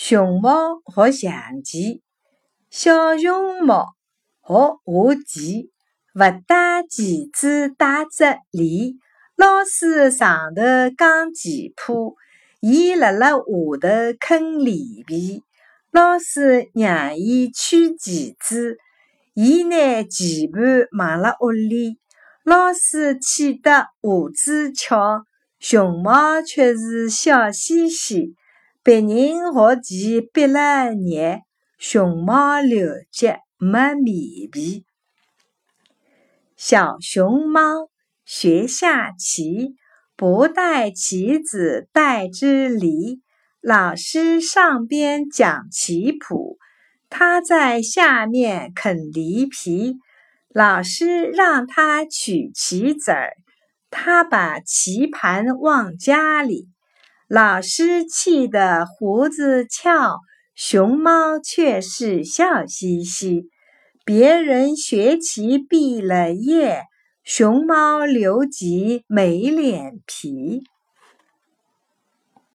熊猫学象棋，小熊猫学下棋，勿带棋子带只梨。老师上头讲棋谱，伊辣辣下头啃梨皮。老师让伊取棋子，伊拿棋盘忘辣屋里。老师气得胡子翘，熊猫却是笑嘻嘻。别人学棋憋了热，熊猫留级没面皮。小熊猫学下棋，不带棋子带支梨。老师上边讲棋谱，他在下面啃梨皮。老师让他取棋子儿，他把棋盘忘家里。老师气得胡子翘，熊猫却是笑嘻嘻。别人学习毕了业，熊猫留级没脸皮。